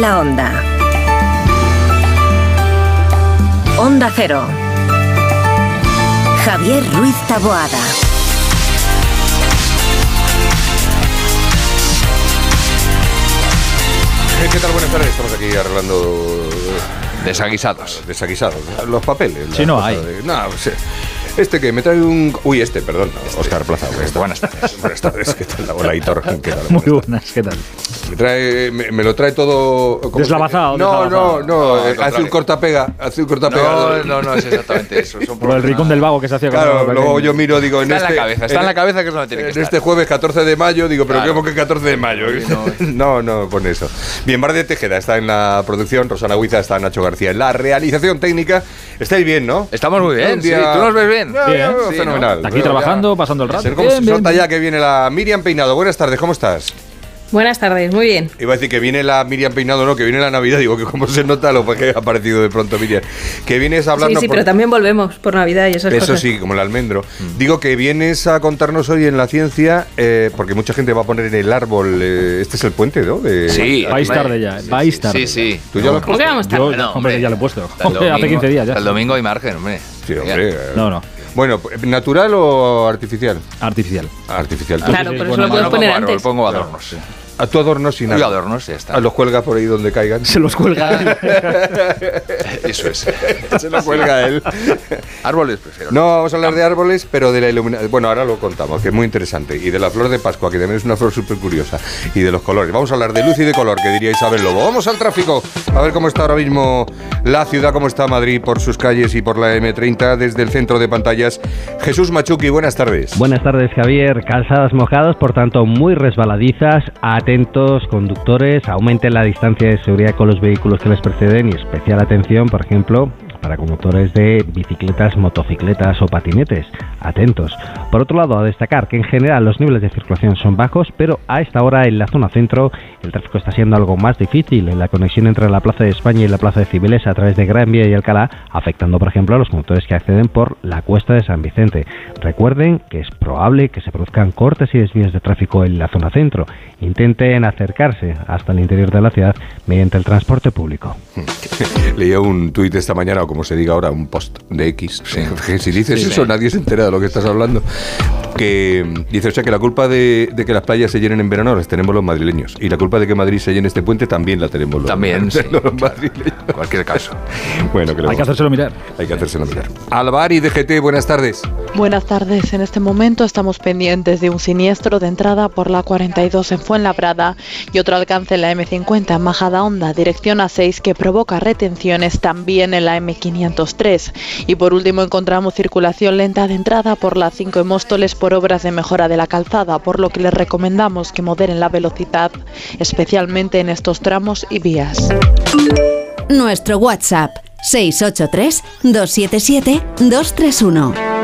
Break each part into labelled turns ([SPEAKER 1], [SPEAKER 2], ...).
[SPEAKER 1] en la onda. Onda Cero. Javier Ruiz Taboada.
[SPEAKER 2] ¿Qué tal? Buenas tardes. Estamos aquí arreglando
[SPEAKER 3] Desaguisados.
[SPEAKER 2] desaguisados. Los papeles.
[SPEAKER 4] Sí,
[SPEAKER 2] la
[SPEAKER 4] no hay.
[SPEAKER 2] de- no, sí. Este que me trae un. Uy, este, perdón. Oscar Plaza. Buenas
[SPEAKER 3] Buenas tardes.
[SPEAKER 2] Buenas tardes. ¿Qué tal? Hola, Hitor. ¿Qué tal?
[SPEAKER 4] Muy buenas, ¿qué tal?
[SPEAKER 2] Me, trae, me, me lo trae todo. ¿cómo se-
[SPEAKER 4] Deslavazado,
[SPEAKER 2] No,
[SPEAKER 4] deslavazado.
[SPEAKER 2] no, no.
[SPEAKER 3] No,
[SPEAKER 2] hace un cortapega. Hace un cortapega.
[SPEAKER 3] No, no, no es exactamente eso. Son
[SPEAKER 4] Por el ricón del vago que se hacía con
[SPEAKER 2] Claro, luego yo miro, digo, en
[SPEAKER 3] Está en la
[SPEAKER 2] este.
[SPEAKER 3] cabeza, está en la cabeza que es donde tiene que
[SPEAKER 2] En
[SPEAKER 3] estar.
[SPEAKER 2] este jueves 14 de mayo, digo, pero
[SPEAKER 3] Claro.
[SPEAKER 2] ¿cómo que 14 de mayo?
[SPEAKER 3] Sí,
[SPEAKER 2] no, no, pone eso. Bien, Bar de Tejeda está en la producción, Rosana Huiza está Nacho García en la realización técnica. Estáis bien, ¿no?
[SPEAKER 3] Estamos muy bien,
[SPEAKER 2] Un
[SPEAKER 3] sí.
[SPEAKER 2] día-
[SPEAKER 3] ¿Tú nos ves bien?
[SPEAKER 4] Sí,
[SPEAKER 2] fenomenal.
[SPEAKER 4] Aquí trabajando, pasando el rato.
[SPEAKER 2] Ser como
[SPEAKER 4] Bien,
[SPEAKER 2] se
[SPEAKER 4] bien,
[SPEAKER 2] nota
[SPEAKER 4] bien.
[SPEAKER 2] ya que viene la Miriam Peinado. Buenas tardes, ¿cómo estás?
[SPEAKER 5] Buenas tardes, muy bien.
[SPEAKER 2] Iba a decir que viene la Miriam Peinado, no, que viene la Navidad. Digo, que cómo se nota lo que ha aparecido de pronto Miriam. Que vienes a
[SPEAKER 5] Sí,
[SPEAKER 2] hablarnos.
[SPEAKER 5] sí,
[SPEAKER 2] por-
[SPEAKER 5] pero también volvemos por Navidad y esas
[SPEAKER 2] Eso
[SPEAKER 5] cosas.
[SPEAKER 2] sí, como el almendro. Digo que vienes a contarnos hoy en la ciencia, eh, porque mucha gente va a poner en el árbol. eh, este es el puente, ¿no? De-
[SPEAKER 3] Sí.
[SPEAKER 4] Vais
[SPEAKER 3] hombre.
[SPEAKER 4] tarde ya,
[SPEAKER 3] Sí,
[SPEAKER 4] vais
[SPEAKER 3] sí,
[SPEAKER 4] tarde.
[SPEAKER 3] Sí, sí.
[SPEAKER 2] ¿Tú ya lo has
[SPEAKER 5] ¿Cómo que vamos
[SPEAKER 4] Yo,
[SPEAKER 5] tarde?
[SPEAKER 3] No,
[SPEAKER 4] hombre, ya lo he puesto.
[SPEAKER 3] El
[SPEAKER 4] Hace
[SPEAKER 3] domingo-
[SPEAKER 4] 15 días ya.
[SPEAKER 3] El domingo hay margen, hombre.
[SPEAKER 2] Sí, hombre. eh.
[SPEAKER 4] No, no,
[SPEAKER 2] Bueno, ¿natural o artificial?
[SPEAKER 4] artificial.
[SPEAKER 2] Artificial. Tú-
[SPEAKER 5] Claro, pero
[SPEAKER 4] bueno,
[SPEAKER 5] eso lo puedes poner antes.
[SPEAKER 3] pongo adornos, sí.
[SPEAKER 2] A tu adorno sin nada.
[SPEAKER 3] adornos, ya está.
[SPEAKER 2] A los cuelga por ahí donde caigan.
[SPEAKER 4] Se los cuelga.
[SPEAKER 3] Eso es.
[SPEAKER 2] Se los cuelga él.
[SPEAKER 3] Árboles prefiero.
[SPEAKER 2] No vamos a hablar de árboles, pero de la iluminación. Bueno, ahora lo contamos, que es muy interesante. Y de la flor de Pascua, que también es una flor súper curiosa. Y de los colores. Vamos a hablar de luz y de color, que diría Isabel Lobo. Vamos al tráfico. A ver cómo está ahora mismo la ciudad, cómo está Madrid por sus calles y por la M30 desde el centro de pantallas. Jesús Machuqui, buenas tardes.
[SPEAKER 6] Buenas tardes, Javier. Calzadas mojadas, por tanto, muy resbaladizas. Atentos, conductores. Aumenten la distancia de seguridad con los vehículos que les preceden y especial atención, por ejemplo, para conductores de bicicletas, motocicletas o patinetes. Atentos. Por otro lado, a destacar que en general los niveles de circulación son bajos, pero a esta hora en la zona centro el tráfico está siendo algo más difícil en la conexión entre la Plaza de España y la Plaza de Cibeles a través de Gran Vía y Alcalá, afectando, por ejemplo, a los conductores que acceden por la cuesta de San Vicente. Recuerden que es probable que se produzcan cortes y desvíos de tráfico en la zona centro. Intenten acercarse hasta el interior de la ciudad mediante el transporte público.
[SPEAKER 2] Leía un tuit esta mañana, como se diga ahora, un post de X. Si dices
[SPEAKER 3] Sí,
[SPEAKER 2] eso, nadie se entera de lo que estás hablando. Que dice, o sea, que la culpa de, de que las playas se llenen en verano las tenemos los madrileños. Y la culpa de que Madrid se llene este puente también la tenemos los,
[SPEAKER 3] También, sí.
[SPEAKER 2] los madrileños.
[SPEAKER 3] En cualquier caso.
[SPEAKER 2] Bueno, le
[SPEAKER 4] Hay que hacérselo mirar.
[SPEAKER 2] hay que hacérselo mirar. Alvari DGT, buenas tardes.
[SPEAKER 7] Buenas tardes. En este momento estamos pendientes de un siniestro de entrada por la 42 en Fuenlabrada y otro alcance en la M50 en Majada Honda, dirección A6, que provoca retenciones también en la M503. Y por último encontramos circulación lenta de entrada por la 5 en Móstoles por obras de mejora de la calzada, por lo que les recomendamos que moderen la velocidad, especialmente en estos tramos y vías.
[SPEAKER 1] Nuestro WhatsApp 683 277 231.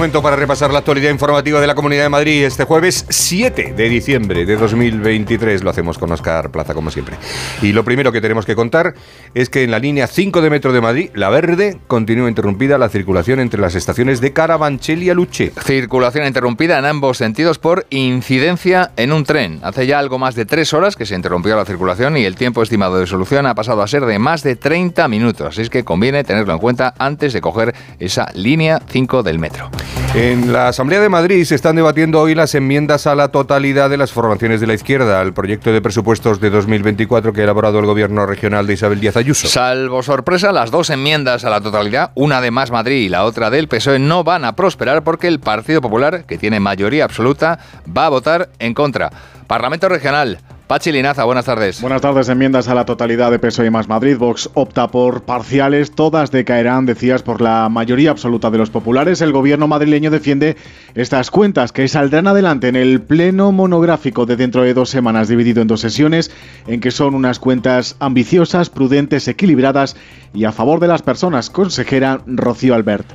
[SPEAKER 2] Momento para repasar la actualidad informativa de la Comunidad de Madrid este jueves 7 de diciembre de 2023. Lo hacemos con Oscar Plaza, como siempre. Y lo primero que tenemos que contar es que en la línea 5 de Metro de Madrid, la verde, continúa interrumpida la circulación entre las estaciones de Carabanchel y Aluche.
[SPEAKER 3] Circulación interrumpida en ambos sentidos por incidencia en un tren. Hace ya algo más de tres horas que se interrumpió la circulación y el tiempo estimado de solución ha pasado a ser de más de 30 minutos. Así es que conviene tenerlo en cuenta antes de coger esa línea 5 del metro.
[SPEAKER 2] En la Asamblea de Madrid se están debatiendo hoy las enmiendas a la totalidad de las formaciones de la izquierda al proyecto de presupuestos de 2024 que ha elaborado el gobierno regional de Isabel Díaz Ayuso.
[SPEAKER 3] Salvo sorpresa, las dos enmiendas a la totalidad, una de Más Madrid y la otra del PSOE, no van a prosperar porque el Partido Popular, que tiene mayoría absoluta, va a votar en contra. Parlamento Regional. Pachi Linaza, buenas tardes.
[SPEAKER 8] Buenas tardes. Enmiendas a la totalidad de PSOE y más Madrid. Vox opta por parciales. Todas decaerán, decías, por la mayoría absoluta de los populares. El gobierno madrileño defiende estas cuentas que saldrán adelante en el pleno monográfico de dentro de dos semanas, dividido en dos sesiones, en que son unas cuentas ambiciosas, prudentes, equilibradas y a favor de las personas. Consejera Rocío Albert.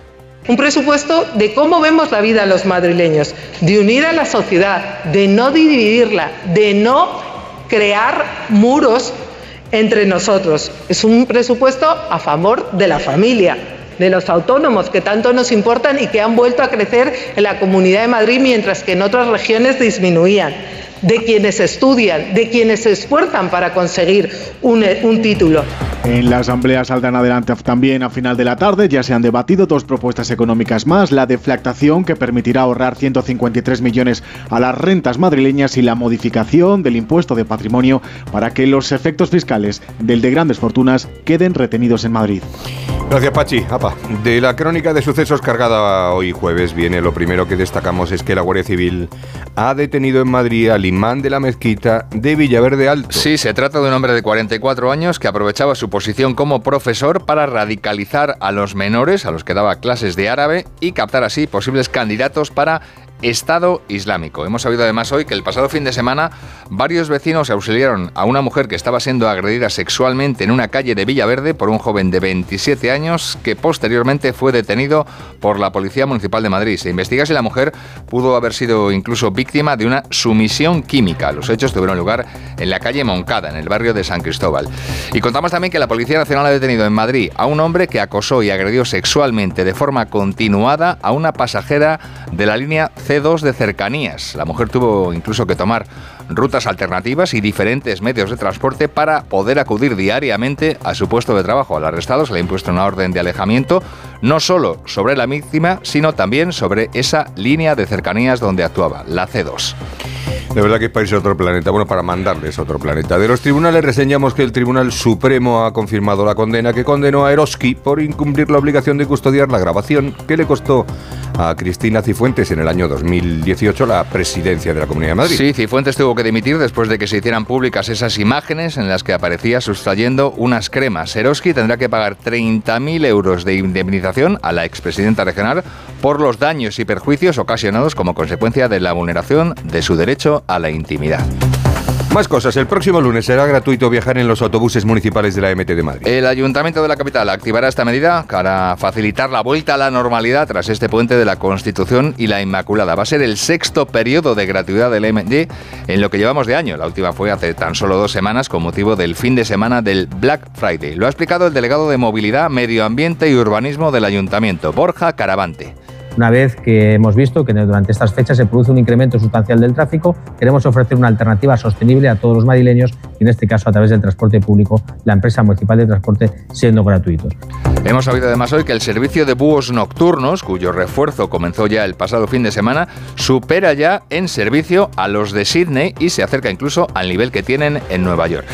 [SPEAKER 9] Un presupuesto de cómo vemos la vida los madrileños, de unir a la sociedad, de no dividirla, de no crear muros entre nosotros. Es un presupuesto a favor de la familia, de los autónomos que tanto nos importan y que han vuelto a crecer en la Comunidad de Madrid mientras que en otras regiones disminuían, de quienes estudian, de quienes se esfuerzan para conseguir un, un título.
[SPEAKER 8] En la Asamblea saldrán adelante también a final de la tarde. Ya se han debatido dos propuestas económicas más: la deflactación, que permitirá ahorrar 153 millones a las rentas madrileñas, y la modificación del impuesto de patrimonio para que los efectos fiscales del de grandes fortunas queden retenidos en Madrid.
[SPEAKER 2] Gracias, Pachi. De la crónica de sucesos cargada hoy jueves viene lo primero que destacamos es que la Guardia Civil ha detenido en Madrid al imán de la mezquita de Villaverde Alto.
[SPEAKER 3] Sí, se trata de un hombre de 44 años que aprovechaba su posición como profesor para radicalizar a los menores a los que daba clases de árabe y captar así posibles candidatos para Estado Islámico. Hemos sabido además hoy que el pasado fin de semana varios vecinos auxiliaron a una mujer que estaba siendo agredida sexualmente en una calle de Villaverde por un joven de 27 años que posteriormente fue detenido por la Policía Municipal de Madrid. Se investiga si la mujer pudo haber sido incluso víctima de una sumisión química. Los hechos tuvieron lugar en la calle Moncada, en el barrio de San Cristóbal. Y contamos también que la Policía Nacional ha detenido en Madrid a un hombre que acosó y agredió sexualmente de forma continuada a una pasajera de la línea C2 de cercanías. La mujer tuvo incluso que tomar rutas alternativas y diferentes medios de transporte para poder acudir diariamente a su puesto de trabajo. Al arrestado se le ha impuesto una orden de alejamiento, no solo sobre la víctima, sino también sobre esa línea de cercanías donde actuaba, la C2.
[SPEAKER 2] De verdad que es para irse a otro planeta, bueno, para mandarles a otro planeta. De los tribunales reseñamos que el Tribunal Supremo ha confirmado la condena que condenó a Eroski por incumplir la obligación de custodiar la grabación que le costó a Cristina Cifuentes en el año 2018 la presidencia de la Comunidad de Madrid.
[SPEAKER 3] Sí, Cifuentes tuvo que dimitir después de que se hicieran públicas esas imágenes en las que aparecía sustrayendo unas cremas. Eroski tendrá que pagar 30.000 euros de indemnización a la expresidenta regional por los daños y perjuicios ocasionados como consecuencia de la vulneración de su derecho a la intimidad.
[SPEAKER 2] Más cosas. El próximo lunes será gratuito viajar en los autobuses municipales de la MT de Madrid.
[SPEAKER 3] El Ayuntamiento de la capital activará esta medida para facilitar la vuelta a la normalidad tras este puente de la Constitución y la Inmaculada. Va a ser el sexto periodo de gratuidad del MD en lo que llevamos de año. La última fue hace tan solo dos semanas con motivo del fin de semana del Black Friday. Lo ha explicado el delegado de Movilidad, Medio Ambiente y Urbanismo del Ayuntamiento, Borja Caravante.
[SPEAKER 10] Una vez que hemos visto que durante estas fechas se produce un incremento sustancial del tráfico, queremos ofrecer una alternativa sostenible a todos los madrileños y en este caso a través del transporte público, la empresa municipal de transporte siendo gratuitos.
[SPEAKER 3] Hemos sabido además hoy que el servicio de búhos nocturnos, cuyo refuerzo comenzó ya el pasado fin de semana, supera ya en servicio a los de Sydney y se acerca incluso al nivel que tienen en Nueva York.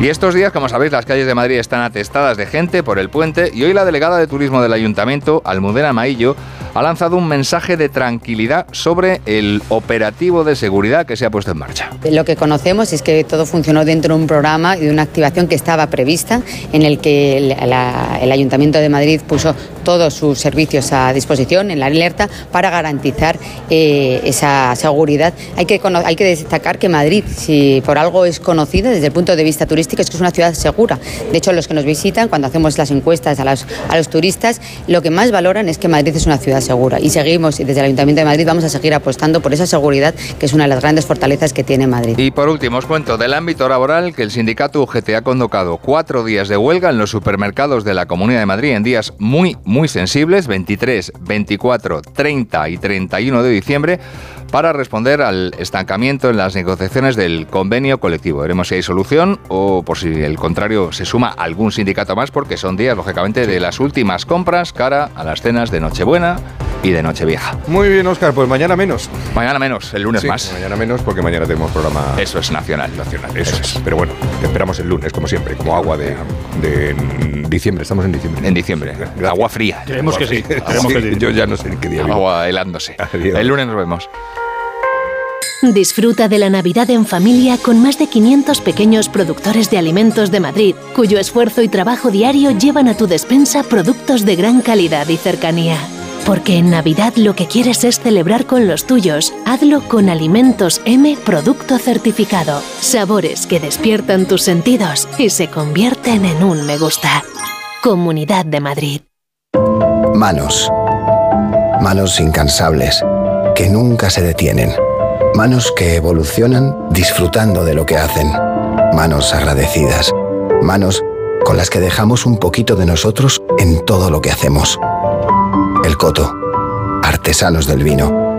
[SPEAKER 3] Y estos días, como sabéis, las calles de Madrid están atestadas de gente por el puente y hoy la delegada de turismo del ayuntamiento, Almudena Maillo, ha lanzado un mensaje de tranquilidad sobre el operativo de seguridad que se ha puesto en marcha.
[SPEAKER 11] Lo que conocemos es que todo funcionó dentro de un programa y de una activación que estaba prevista, en el que el, Ayuntamiento de Madrid puso todos sus servicios a disposición en la alerta para garantizar eh, esa seguridad. Hay que, hay que destacar que Madrid, si por algo es conocida desde el punto de vista turístico, es que es una ciudad segura. De hecho, los que nos visitan, cuando hacemos las encuestas a los, a los turistas, lo que más valoran es que Madrid es una ciudad segura. Y seguimos, y desde el Ayuntamiento de Madrid vamos a seguir apostando por esa seguridad, que es una de las grandes fortalezas que tiene Madrid.
[SPEAKER 3] Y por último, os cuento del ámbito laboral que el sindicato UGT ha convocado cuatro días de huelga en los supermercados de la Comunidad de Madrid en días muy, muy sensibles, 23, 24, 30 y 31 de diciembre, para responder al estancamiento en las negociaciones del convenio colectivo. Veremos si hay solución o, por si el contrario, se suma algún sindicato más, porque son días, lógicamente, de las últimas compras cara a las cenas de Nochebuena y de Nochevieja.
[SPEAKER 2] Muy bien, Oscar, pues mañana menos.
[SPEAKER 3] Mañana menos, el lunes
[SPEAKER 2] Sí,
[SPEAKER 3] más.
[SPEAKER 2] Mañana menos porque mañana tenemos programa
[SPEAKER 3] Eso es nacional.
[SPEAKER 2] nacional. Eso, es. Pero bueno, te esperamos el lunes, como siempre, como agua de, de diciembre. Estamos en diciembre.
[SPEAKER 3] En diciembre.
[SPEAKER 2] Gracias.
[SPEAKER 3] Agua fría.
[SPEAKER 4] Queremos que sí, queremos
[SPEAKER 2] Sí,
[SPEAKER 4] que sí.
[SPEAKER 2] Yo ya no sé en qué día vivo.
[SPEAKER 3] Agua helándose.
[SPEAKER 2] Adiós.
[SPEAKER 3] El lunes nos vemos.
[SPEAKER 1] Disfruta de la Navidad en familia con más de 500 pequeños productores de alimentos de Madrid, cuyo esfuerzo y trabajo diario llevan a tu despensa productos de gran calidad y cercanía. Porque en Navidad lo que quieres es celebrar con los tuyos. Hazlo con Alimentos M Producto Certificado. Sabores que despiertan tus sentidos y se convierten en un me gusta. Comunidad de Madrid.
[SPEAKER 12] Manos. Manos incansables, que nunca se detienen. Manos que evolucionan disfrutando de lo que hacen. Manos agradecidas. Manos con las que dejamos un poquito de nosotros en todo lo que hacemos. El Coto. Artesanos del vino.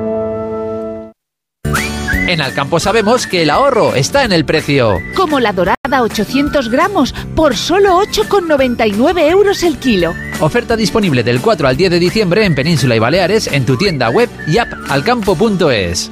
[SPEAKER 13] En Alcampo sabemos que el ahorro está en el precio.
[SPEAKER 14] Como la dorada 800 gramos por solo 8,99 euros el kilo.
[SPEAKER 13] Oferta disponible del 4 al 10 de diciembre en Península y Baleares en tu tienda web y app alcampo.es.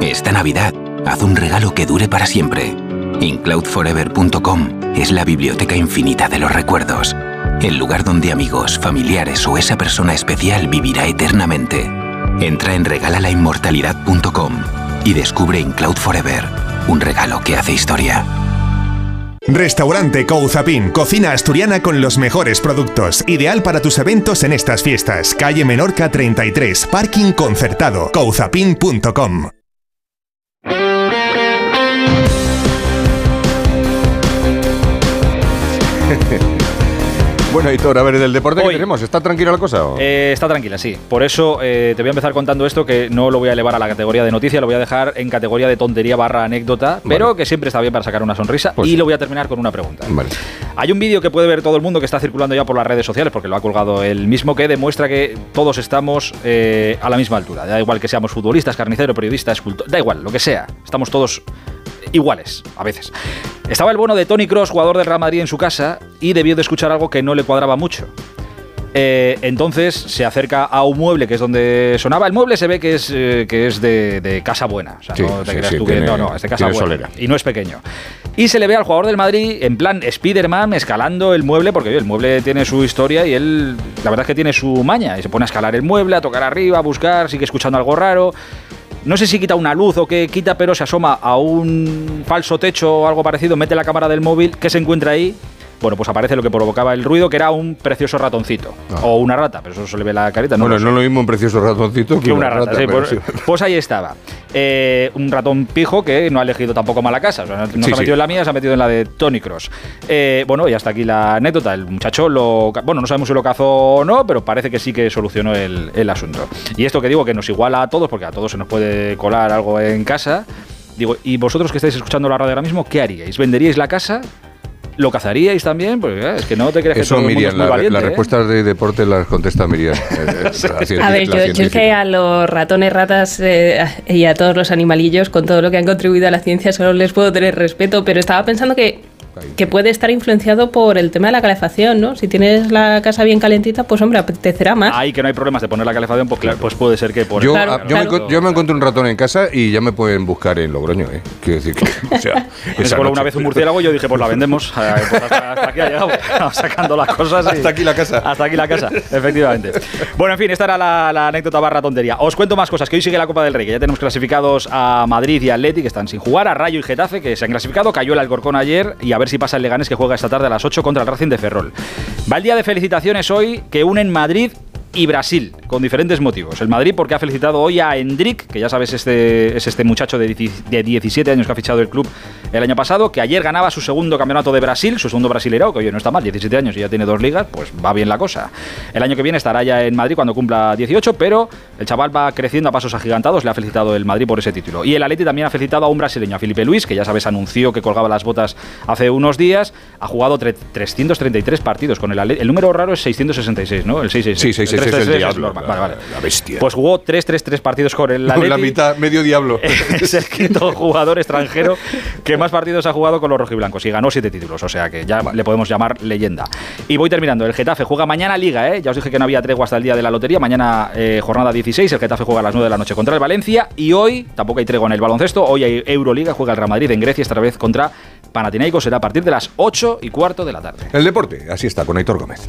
[SPEAKER 15] Esta Navidad, haz un regalo que dure para siempre. Incloudforever.com es la biblioteca infinita de los recuerdos. El lugar donde amigos, familiares o esa persona especial vivirá eternamente. Entra en regalalainmortalidad.com y descubre Incloud Forever, un regalo que hace historia.
[SPEAKER 16] Restaurante Couzapin, cocina asturiana con los mejores productos, ideal para tus eventos en estas fiestas. Calle Menorca 33, parking concertado, couzapin.com.
[SPEAKER 2] Bueno, Hitor, a ver, del deporte que tenemos, ¿está tranquila la cosa? o?
[SPEAKER 4] Eh, está tranquila, sí. Por eso eh, te voy a empezar contando esto que no lo voy a elevar a la categoría de noticia, lo voy a dejar en categoría de tontería barra anécdota, pero que siempre está bien para sacar una sonrisa.
[SPEAKER 2] Pues
[SPEAKER 4] y
[SPEAKER 2] sí.
[SPEAKER 4] lo voy a terminar con una pregunta.
[SPEAKER 2] Vale.
[SPEAKER 4] Hay un vídeo que puede ver todo el mundo que está circulando ya por las redes sociales, porque lo ha colgado el mismo, que demuestra que todos estamos eh, a la misma altura. Da igual que seamos futbolistas, carniceros, periodistas, escultor, da igual, lo que sea. Estamos todos iguales, a veces. Estaba el bono de Tony Cross, jugador del Real Madrid, en su casa y debió de escuchar algo que no le cuadraba mucho. Eh, entonces se acerca a un mueble que es donde sonaba. El mueble se ve que es, eh, que es de, de casa buena. O sea,
[SPEAKER 2] Sí,
[SPEAKER 4] no te
[SPEAKER 2] sí,
[SPEAKER 4] creas
[SPEAKER 2] sí,
[SPEAKER 4] tú que no, no, es de casa buena.
[SPEAKER 2] solera.
[SPEAKER 4] Y no es pequeño. Y se le ve al jugador del Madrid en plan Spider-Man escalando el mueble, porque oye, el mueble tiene su historia y él, la verdad es que tiene su maña. Y se pone a escalar el mueble, a tocar arriba, a buscar, sigue escuchando algo raro. No sé si quita una luz o qué quita, pero se asoma a un falso techo o algo parecido, mete la cámara del móvil, ¿qué se encuentra ahí? Bueno, pues aparece lo que provocaba el ruido, que era un precioso ratoncito. O una rata, pero eso se le ve la carita. No
[SPEAKER 2] bueno,
[SPEAKER 4] sé.
[SPEAKER 2] no lo mismo un precioso ratoncito que,
[SPEAKER 4] Que una rata, sí, pues, pues ahí estaba. Eh, un ratón pijo que no ha elegido tampoco mala casa. O sea, no
[SPEAKER 2] Sí,
[SPEAKER 4] se ha metido en la mía, se ha metido en la de Tony Cross. Eh, bueno, y hasta aquí la anécdota. El muchacho lo. Bueno, no sabemos si lo cazó o no, pero parece que sí que solucionó el, el asunto. Y esto que digo que nos iguala a todos, porque a todos se nos puede colar algo en casa. Digo, ¿y vosotros que estáis escuchando la radio ahora mismo, qué haríais? ¿Venderíais la casa? ¿Lo cazaríais también? Porque eh, es que no te crees que
[SPEAKER 2] Eso,
[SPEAKER 4] todo el mundo
[SPEAKER 2] Miriam,
[SPEAKER 4] es muy
[SPEAKER 2] la-
[SPEAKER 4] valiente,
[SPEAKER 2] las
[SPEAKER 4] ¿eh?
[SPEAKER 2] respuestas de deporte las contesta Miriam. eh, eh,
[SPEAKER 5] A ver, yo, yo es que a los ratones, ratas eh, y a todos los animalillos, con todo lo que han contribuido a la ciencia, solo les puedo tener respeto, pero estaba pensando que, que puede estar influenciado por el tema de la calefacción, ¿no? Si tienes la casa bien calentita, pues hombre, apetecerá más.
[SPEAKER 4] Ahí que no hay problemas de poner la calefacción, pues, claro, pues puede ser que por
[SPEAKER 2] Yo,
[SPEAKER 5] Claro,
[SPEAKER 2] ah, yo, me,
[SPEAKER 5] claro.
[SPEAKER 2] yo me encontré un ratón en casa y ya me pueden buscar en Logroño, ¿eh? Quiero decir que, o sea,
[SPEAKER 4] una vez un murciélago y yo dije, pues la vendemos. Eh, pues hasta, hasta aquí ha llegado, sacando las cosas. y-
[SPEAKER 2] Hasta aquí la casa.
[SPEAKER 4] Hasta aquí la casa, efectivamente. Bueno, en fin, esta era la, la anécdota barra tontería. Os cuento más cosas, que hoy sigue la Copa del Rey, que ya tenemos clasificados a Madrid y Atleti, que están sin jugar, a Rayo y Getafe, que se han clasificado, cayó el Alcorcón ayer, y a ver si pasa el Leganés, que juega esta tarde a las 8 contra el Racing de Ferrol. Va el día de felicitaciones hoy, que unen Madrid y Brasil, con diferentes motivos. El Madrid porque ha felicitado hoy a Endrick, que ya sabes este, es este muchacho de, dieci- de 17 años que ha fichado el club el año pasado, que ayer ganaba su segundo campeonato de Brasil, su segundo brasileiro, que oye, no está mal, 17 años y ya tiene dos ligas, pues va bien la cosa. El año que viene estará ya en Madrid cuando cumpla 18, pero el chaval va creciendo a pasos agigantados, le ha felicitado el Madrid por ese título. Y el Atleti también ha felicitado a un brasileño, a Felipe Luis, que ya sabes anunció que colgaba las botas hace unos días, ha jugado tre- 333 partidos con el Atleti. El número raro es 666, ¿no? El 666.
[SPEAKER 2] Sí, 666 es el
[SPEAKER 4] 333
[SPEAKER 2] diablo,
[SPEAKER 4] normal.
[SPEAKER 2] la-
[SPEAKER 4] Vale, vale.
[SPEAKER 2] la bestia.
[SPEAKER 4] Pues jugó 333 partidos con el
[SPEAKER 2] No,
[SPEAKER 4] Atleti.
[SPEAKER 2] la mitad, medio diablo.
[SPEAKER 4] es el quinto jugador extranjero que más partidos ha jugado con los rojiblancos y ganó siete títulos, o sea que ya le podemos llamar leyenda. Y voy terminando. El Getafe juega mañana Liga, ¿eh? Ya os dije que no había tregua hasta el día de la lotería. Mañana eh, jornada 16, el Getafe juega a las 9 de la noche contra el Valencia y hoy tampoco hay tregua en el baloncesto. Hoy hay Euroliga, juega el Real Madrid en Grecia, esta vez contra Panathinaikos. Será a partir de las 8 y cuarto de la tarde.
[SPEAKER 2] El deporte, así está, con Aitor Gómez.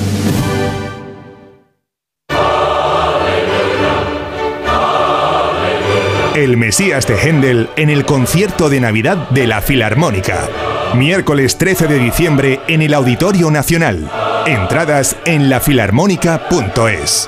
[SPEAKER 16] El Mesías de Händel en el concierto de Navidad de la Filarmónica. Miércoles 13 de diciembre en el Auditorio Nacional. Entradas en lafilarmónica.es.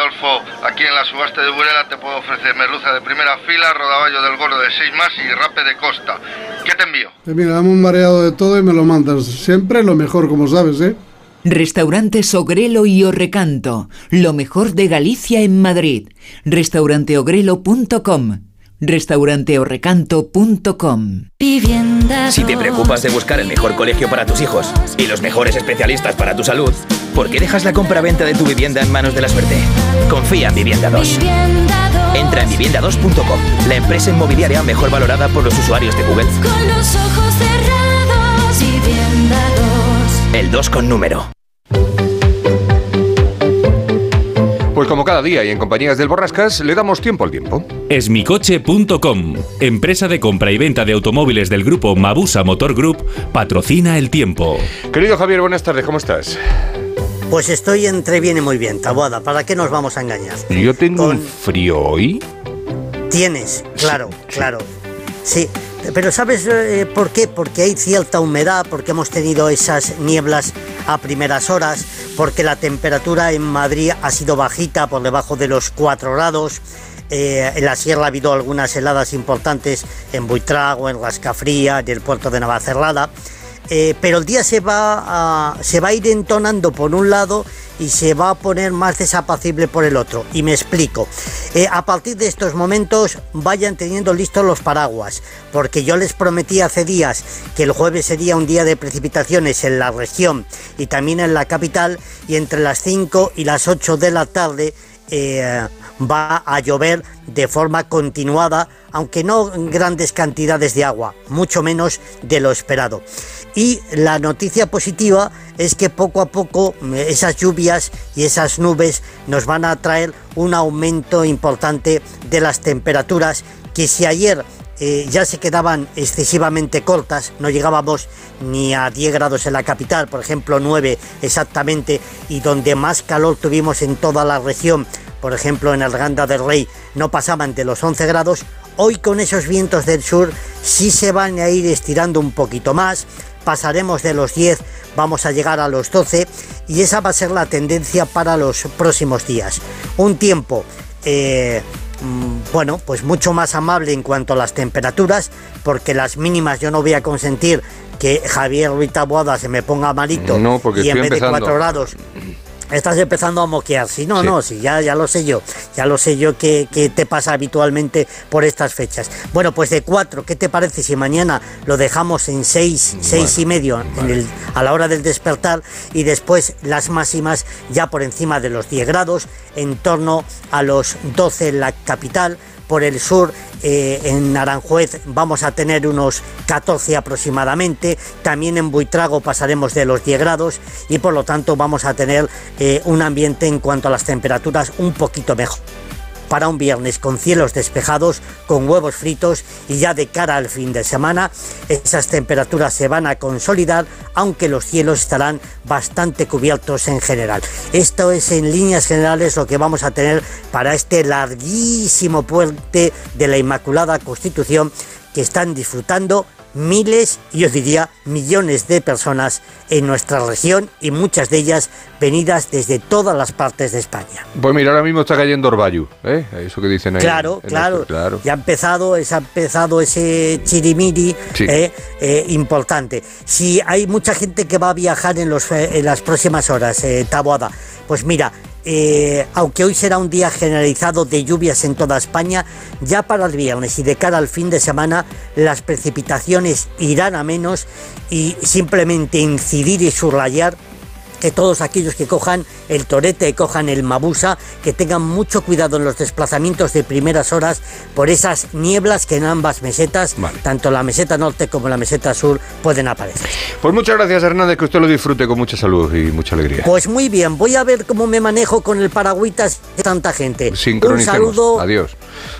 [SPEAKER 17] Subasta de Burela te puedo ofrecer merluza de primera fila, rodaballo del gordo de 6 más y rape de costa. ¿Qué te envío?
[SPEAKER 18] Eh, mira, dame un mareado de todo y me lo mandas. Siempre lo mejor, como sabes, ¿eh?
[SPEAKER 19] Restaurantes Ogrelo y Orrecanto, lo mejor de Galicia en Madrid. Restauranteogrelo.com restauranteorrecanto.com
[SPEAKER 20] Si te preocupas de buscar el mejor colegio para tus hijos y los mejores especialistas para tu salud, ¿por qué dejas la compra-venta de tu vivienda en manos de la suerte? Confía en Vivienda 2. Entra en vivienda2.com, la empresa inmobiliaria mejor valorada por los usuarios de Google.
[SPEAKER 21] Con los ojos cerrados, vivienda 2.
[SPEAKER 20] El 2 con número.
[SPEAKER 2] Pues como cada día y en compañías del Borrascas, le damos tiempo al tiempo.
[SPEAKER 22] Esmicoche.com, empresa de compra y venta de automóviles del grupo Mabusa Motor Group, patrocina el tiempo.
[SPEAKER 2] Querido Javier, buenas tardes, ¿cómo estás?
[SPEAKER 23] Pues estoy entre bien y muy bien, Taboada. ¿Para qué nos vamos a engañar?
[SPEAKER 2] Yo tengo un frío hoy.
[SPEAKER 23] Tienes, claro, claro. Sí, pero ¿sabes eh, por qué? Porque hay cierta humedad, porque hemos tenido esas nieblas a primeras horas, porque la temperatura en Madrid ha sido bajita, por debajo de los 4 grados. Eh, en la sierra ha habido algunas heladas importantes en Buitrago, en Rascafría, en el puerto de Navacerrada. Eh, pero el día se va, a, se va a ir entonando por un lado y se va a poner más desapacible por el otro. Y me explico. Eh, a partir de estos momentos vayan teniendo listos los paraguas, porque yo les prometí hace días que el jueves sería un día de precipitaciones en la región y también en la capital y entre las 5 y las 8 de la tarde eh, va a llover de forma continuada, aunque no grandes cantidades de agua, mucho menos de lo esperado. Y la noticia positiva es que poco a poco eh, esas lluvias y esas nubes nos van a traer un aumento importante de las temperaturas que si ayer eh, ya se quedaban excesivamente cortas, no llegábamos ni a 10 grados en la capital, por ejemplo 9 exactamente, y donde más calor tuvimos en toda la región, por ejemplo en el Ganda del Rey, no pasaban de los 11 grados, hoy con esos vientos del sur sí se van a ir estirando un poquito más, pasaremos de los 10, vamos a llegar a los 12 y esa va a ser la tendencia para los próximos días. Un tiempo... eh, mm, bueno, pues mucho más amable en cuanto a las temperaturas, porque las mínimas yo no voy a consentir que Javier Ruiz Taboada se me ponga malito
[SPEAKER 2] No, porque
[SPEAKER 23] y en vez de
[SPEAKER 2] empezando.
[SPEAKER 23] 4 grados estás empezando a moquear. Sí, no,
[SPEAKER 2] Sí.
[SPEAKER 23] no, sí, ya, ya lo sé yo. Ya lo sé yo que, que te pasa habitualmente por estas fechas. Bueno, pues de 4, ¿qué te parece si mañana lo dejamos en 6, 6 y medio en el- a la hora del despertar y después las máximas ya por encima de los 10 grados, en torno a los 12 en la capital? Por el sur, eh, en Aranjuez vamos a tener unos 14 aproximadamente, también en Buitrago pasaremos de los 10 grados y por lo tanto vamos a tener eh, un ambiente en cuanto a las temperaturas un poquito mejor. Para un viernes con cielos despejados, con huevos fritos y ya de cara al fin de semana, esas temperaturas se van a consolidar, aunque los cielos estarán bastante cubiertos en general. Esto es en líneas generales lo que vamos a tener para este larguísimo puente de la Inmaculada Constitución que están disfrutando miles, yo diría millones de personas en nuestra región y muchas de ellas venidas desde todas las partes de España.
[SPEAKER 2] Pues mira, ahora mismo está cayendo Orbayu, ¿eh? Eso que dicen ahí.
[SPEAKER 23] Claro,
[SPEAKER 2] en
[SPEAKER 23] claro,
[SPEAKER 2] nuestro- claro.
[SPEAKER 23] Ya ha empezado, es- ha empezado ese chirimiri
[SPEAKER 2] Sí.
[SPEAKER 23] eh, eh, importante. Si hay mucha gente que va a viajar en, los, eh, en las próximas horas, eh, Taboada, pues mira, eh, aunque hoy será un día generalizado de lluvias en toda España, ya para el viernes y de cara al fin de semana las precipitaciones irán a menos y simplemente incidir y subrayar que todos aquellos que cojan el torete, cojan el mabusa, que tengan mucho cuidado en los desplazamientos de primeras horas por esas nieblas que en ambas mesetas, tanto la meseta norte como la meseta sur, pueden aparecer.
[SPEAKER 2] Pues muchas gracias, Hernández, que usted lo disfrute con mucha salud y mucha alegría.
[SPEAKER 23] Pues muy bien, voy a ver cómo me manejo con el paragüitas de tanta gente. Un saludo
[SPEAKER 2] Adiós.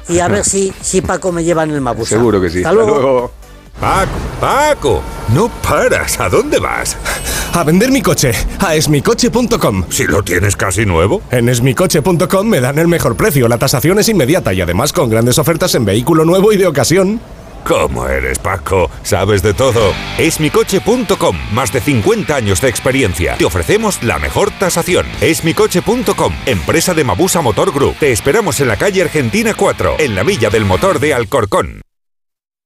[SPEAKER 23] y a ver si, si Paco me lleva en el mabusa.
[SPEAKER 2] Seguro que sí.
[SPEAKER 23] Hasta luego.
[SPEAKER 24] Paco, Paco, no paras. ¿A dónde vas?
[SPEAKER 25] A vender mi coche a esmicoche.com.
[SPEAKER 24] Si lo tienes casi nuevo.
[SPEAKER 25] En esmicoche.com me dan el mejor precio, la tasación es inmediata y además con grandes ofertas en vehículo nuevo y de ocasión.
[SPEAKER 24] ¿Cómo eres, Paco? Sabes de todo. Esmicoche.com. Más de 50 años de experiencia. Te ofrecemos la mejor tasación. Esmicoche.com. Empresa de Mabusa Motor Group. Te esperamos en la calle Argentina 4, en la Villa del Motor de Alcorcón.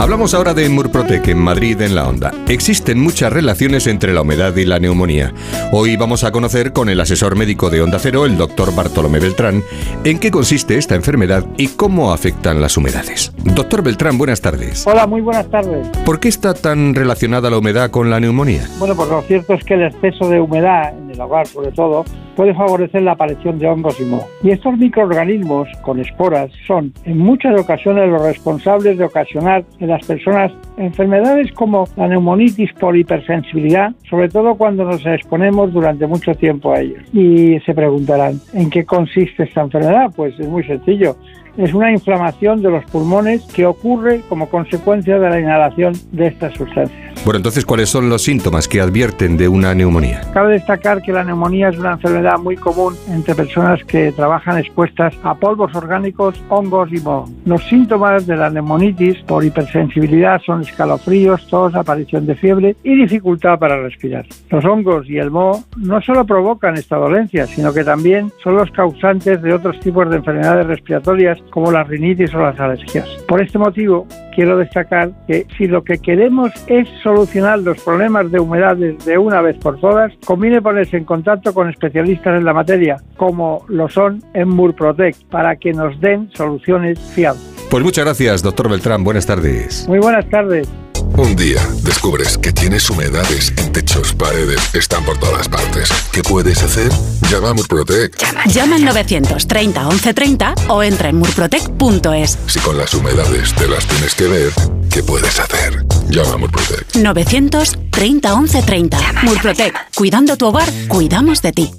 [SPEAKER 2] Hablamos ahora de Murprotec en Madrid en la Onda. Existen muchas relaciones entre la humedad y la neumonía. Hoy vamos a conocer con el asesor médico de Onda Cero, el doctor Bartolomé Beltrán, en qué consiste esta enfermedad y cómo afectan las humedades. Doctor Beltrán, buenas tardes.
[SPEAKER 26] Hola, muy buenas tardes.
[SPEAKER 2] ¿Por qué está tan relacionada la humedad con la neumonía?
[SPEAKER 26] Bueno, pues lo cierto es que el exceso de humedad en el hogar, sobre todo, puede favorecer la aparición de hongos y moho. Y estos microorganismos con esporas son en muchas ocasiones los responsables de ocasionar en las personas enfermedades como la neumonitis por hipersensibilidad, sobre todo cuando nos exponemos durante mucho tiempo a ellos. Y se preguntarán, ¿en qué consiste esta enfermedad? Pues es muy sencillo. Es una inflamación de los pulmones que ocurre como consecuencia de la inhalación de estas sustancias.
[SPEAKER 2] Bueno, entonces, ¿cuáles son los síntomas que advierten de una neumonía?
[SPEAKER 26] Cabe destacar que la neumonía es una enfermedad muy común entre personas que trabajan expuestas a polvos orgánicos, hongos y moho. Los síntomas de la neumonitis por hipersensibilidad son escalofríos, tos, aparición de fiebre y dificultad para respirar. Los hongos y el moho no solo provocan esta dolencia, sino que también son los causantes de otros tipos de enfermedades respiratorias como la rinitis o las alergias. Por este motivo, quiero destacar que si lo que queremos es solucionar los problemas de humedades de una vez por todas, conviene ponerse en contacto con especialistas en la materia, como lo son en Murprotec, para que nos den soluciones fiables.
[SPEAKER 2] Pues muchas gracias, doctor Beltrán. Buenas tardes.
[SPEAKER 26] Muy buenas tardes.
[SPEAKER 27] Un día descubres que tienes humedades en techos, paredes, están por todas partes. ¿Qué puedes hacer? Llama a Murprotec.
[SPEAKER 28] Llama al 930 1130 o entra en murprotec.es.
[SPEAKER 27] Si con las humedades te las tienes que ver, ¿qué puedes hacer? Llama a Murprotec.
[SPEAKER 28] 930 1130. Murprotec. Cuidando tu hogar, cuidamos de ti.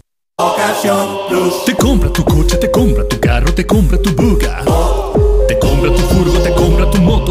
[SPEAKER 29] Te compra tu coche, te compra tu carro, te compra tu buga. Te compra tu furgo, te compra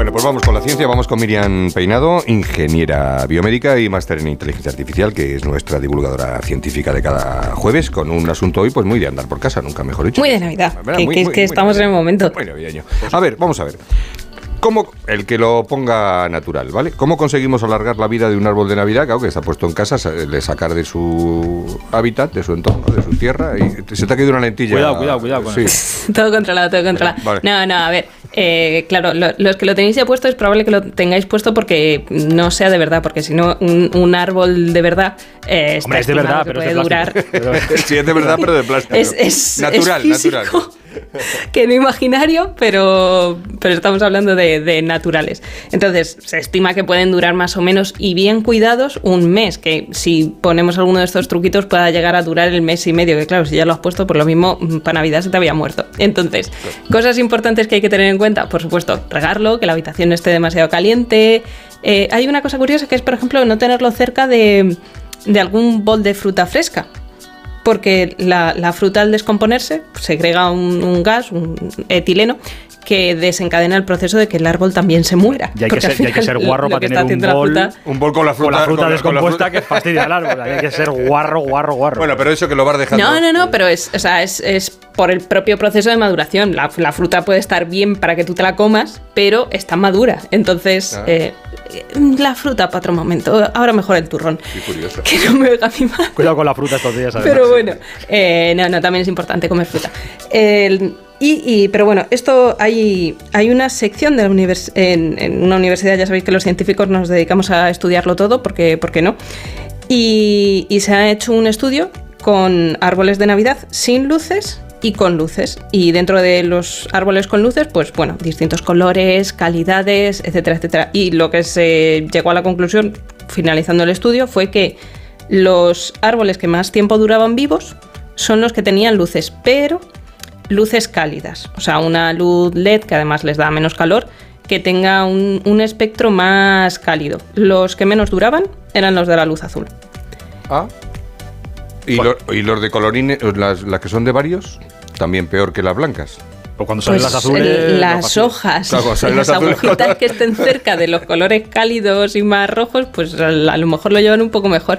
[SPEAKER 2] Bueno, pues vamos con la ciencia, vamos con Miriam Peinado, ingeniera biomédica y máster en inteligencia artificial, que es nuestra divulgadora científica de cada jueves, con un asunto hoy pues muy de andar por casa, nunca mejor dicho.
[SPEAKER 30] Muy de Navidad, que,
[SPEAKER 2] Muy-
[SPEAKER 30] que es
[SPEAKER 2] muy-
[SPEAKER 30] que
[SPEAKER 2] muy
[SPEAKER 30] estamos en el momento.
[SPEAKER 2] Muy navideño. A ver, vamos a ver. ¿Cómo, el que lo ponga natural, ¿vale? ¿Cómo conseguimos alargar la vida de un árbol de Navidad, claro, que está puesto en casa, sa- le sacar de su hábitat, de su entorno, de su tierra, y se te ha caído una lentilla?
[SPEAKER 4] Cuidado, cuidado, cuidado con
[SPEAKER 2] Sí.
[SPEAKER 30] Todo controlado, todo controlado.
[SPEAKER 2] Vale.
[SPEAKER 30] No, no, a ver. eh, claro, lo- los que lo tenéis ya puesto es probable que lo tengáis puesto porque no sea de verdad, porque si no, un, un árbol de verdad eh, está
[SPEAKER 4] Hombre, es de verdad,
[SPEAKER 30] que
[SPEAKER 4] pero es de
[SPEAKER 30] puede durar.
[SPEAKER 4] plástico.
[SPEAKER 2] sí, es de verdad, pero de plástico.
[SPEAKER 30] Es- es-
[SPEAKER 2] natural,
[SPEAKER 30] es
[SPEAKER 2] natural.
[SPEAKER 30] que no imaginario, pero, pero estamos hablando de, de naturales. Entonces, se estima que pueden durar más o menos y bien cuidados un mes, que si ponemos alguno de estos truquitos pueda llegar a durar el mes y medio, que claro, si ya lo has puesto, por lo mismo mm, para Navidad se te había muerto. Entonces, cosas importantes que hay que tener en cuenta, por supuesto, regarlo, que la habitación no esté demasiado caliente. Eh, hay una cosa curiosa que es, por ejemplo, no tenerlo cerca de, de algún bol de fruta fresca porque la, la fruta al descomponerse segrega un, un gas, un etileno, que desencadena el proceso de que el árbol también se muera.
[SPEAKER 4] Y hay que ser, y hay que ser guarro para
[SPEAKER 30] que
[SPEAKER 4] tener un bol,
[SPEAKER 30] fruta-
[SPEAKER 2] Un bol con la fruta,
[SPEAKER 4] con la fruta
[SPEAKER 2] con
[SPEAKER 4] descompuesta
[SPEAKER 2] con la fruta.
[SPEAKER 4] que fastidia al árbol. Hay que ser guarro, guarro, guarro.
[SPEAKER 2] Bueno, pero eso que lo vas dejando.
[SPEAKER 30] No, no, no, pero es, o sea, es, es por el propio proceso de maduración. La, la fruta puede estar bien para que tú te la comas, pero está madura. Entonces,
[SPEAKER 2] Ah.
[SPEAKER 30] eh, la fruta para otro momento. Ahora mejor el turrón.
[SPEAKER 2] Qué curioso.
[SPEAKER 30] Que no me oiga mi madre.
[SPEAKER 4] Cuidado con la fruta estos días. además.
[SPEAKER 30] Pero bueno, eh, no, no, también es importante comer fruta. El- y, y- pero bueno, esto hay, hay una sección de la univers- en, en una universidad, ya sabéis que los científicos nos dedicamos a estudiarlo todo, porque, ¿por qué no? Y, y se ha hecho un estudio con árboles de Navidad sin luces y con luces. Y dentro de los árboles con luces, pues bueno, distintos colores, calidades, etcétera, etcétera. Y lo que se llegó a la conclusión, finalizando el estudio, fue que los árboles que más tiempo duraban vivos son los que tenían luces, pero luces cálidas. O sea, una luz LED que además les da menos calor, que tenga un, un espectro más cálido. Los que menos duraban eran los de la luz azul.
[SPEAKER 2] Ah. ¿Y, lo- y los de colorines, las, las que son de varios, también peor que las blancas.
[SPEAKER 4] O cuando
[SPEAKER 30] Pues el- las hojas,
[SPEAKER 2] Claro, salen
[SPEAKER 30] las
[SPEAKER 2] las azules.
[SPEAKER 30] agujitas que estén cerca de los colores cálidos y más rojos, pues a a lo mejor lo llevan un poco mejor.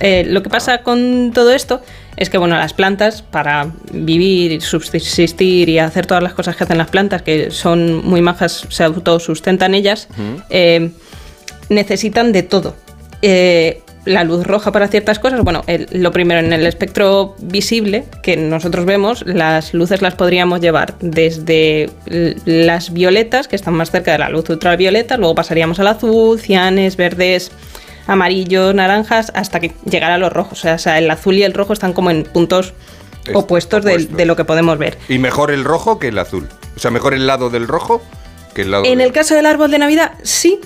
[SPEAKER 30] Eh, lo que pasa con todo esto es que bueno, las plantas para vivir, subsistir y hacer todas las cosas que hacen las plantas, que son muy majas, se autosustentan ellas, eh, necesitan de todo. Eh, la luz roja para ciertas cosas, bueno, el- lo primero en el espectro visible que nosotros vemos, las luces las podríamos llevar desde las violetas, que están más cerca de la luz ultravioleta, luego pasaríamos al azul, cianes, verdes, amarillos, naranjas, hasta que llegara a los rojos. O sea, o sea, el azul y el rojo están como en puntos
[SPEAKER 2] Es-
[SPEAKER 30] opuestos de, de lo que podemos ver.
[SPEAKER 2] Y mejor el rojo que el azul. O sea, mejor el lado del rojo que el lado
[SPEAKER 30] En
[SPEAKER 2] del
[SPEAKER 30] el caso del árbol de Navidad, sí,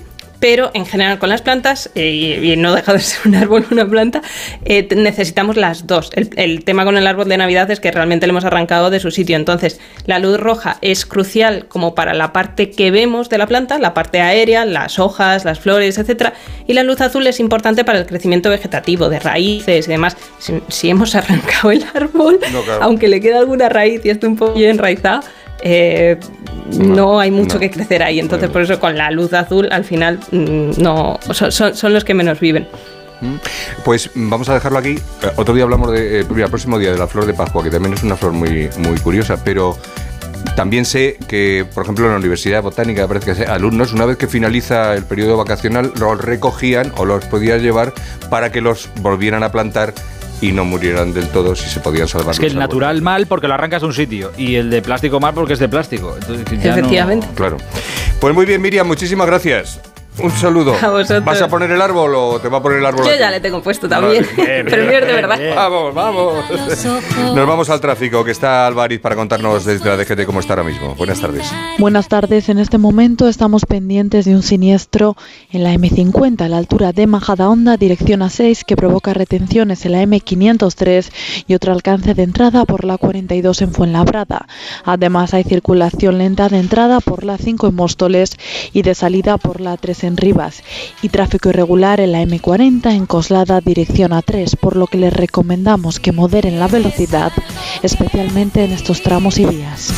[SPEAKER 30] pero en general con las plantas, eh, y, no deja de ser un árbol una planta, eh, necesitamos las dos. El, el tema con el árbol de Navidad es que realmente le hemos arrancado de su sitio. Entonces, la luz roja es crucial como para la parte que vemos de la planta, la parte aérea, las hojas, las flores, etcétera, y la luz azul es importante para el crecimiento vegetativo, de raíces y demás. Si, si hemos arrancado el árbol,
[SPEAKER 2] No, claro.
[SPEAKER 30] aunque le queda alguna raíz y esté un poco enraizada, eh, no, hay mucho
[SPEAKER 2] no.
[SPEAKER 30] que crecer ahí. Entonces, por eso con la luz azul, al final, mm, no son, son- son los que menos viven.
[SPEAKER 2] Pues mm, vamos a dejarlo aquí. Eh, Otro día hablamos de, eh, el próximo día de la flor de Pascua, que también es una flor muy, muy curiosa, pero también sé que, por ejemplo, en la Universidad Botánica, parece que alumnos, una vez que finaliza el periodo vacacional, los recogían o los podías llevar para que los volvieran a plantar y no murieran del todo si se podían salvar
[SPEAKER 4] Es que el natural mal porque lo arrancas de un sitio y el de plástico mal porque es de plástico. Entonces, ya no-
[SPEAKER 30] Efectivamente.
[SPEAKER 2] Claro. Pues muy bien, Miriam, muchísimas gracias. Un saludo.
[SPEAKER 30] A vosotros.
[SPEAKER 2] ¿Vas a poner el árbol o te va a poner el árbol?
[SPEAKER 30] Yo
[SPEAKER 2] ti?
[SPEAKER 30] ya le tengo puesto también.
[SPEAKER 2] Vale, bien,
[SPEAKER 30] Pero
[SPEAKER 2] bien,
[SPEAKER 30] mío de verdad.
[SPEAKER 2] Vamos, vamos. Nos vamos al tráfico, que está Álvariz para contarnos desde la DGT cómo está ahora mismo. Buenas tardes.
[SPEAKER 31] Buenas tardes. En este momento estamos pendientes de un siniestro en la M50 a la altura de Majadahonda, dirección A6, que provoca retenciones en la M503 y otro alcance de entrada por la 42 en Fuenlabrada. Además, hay circulación lenta de entrada por la 5 en Móstoles y de salida por la 3 en Rivas. Y tráfico irregular en la M40 en Coslada, dirección A3, por lo que les recomendamos que moderen la velocidad, especialmente en estos tramos y vías.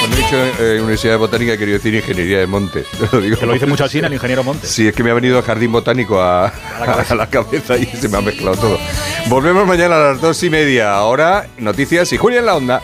[SPEAKER 2] Bueno, ¿y dicho eh, Universidad de Botánica, he querido decir Ingeniería de Montes. Lo digo.
[SPEAKER 4] Que lo dice mucho así el ingeniero Montes.
[SPEAKER 2] Sí, es que me ha venido el jardín botánico a, a la, cabeza. y se me ha mezclado todo. Volvemos mañana a las dos y media. Ahora, noticias y Julia en la onda.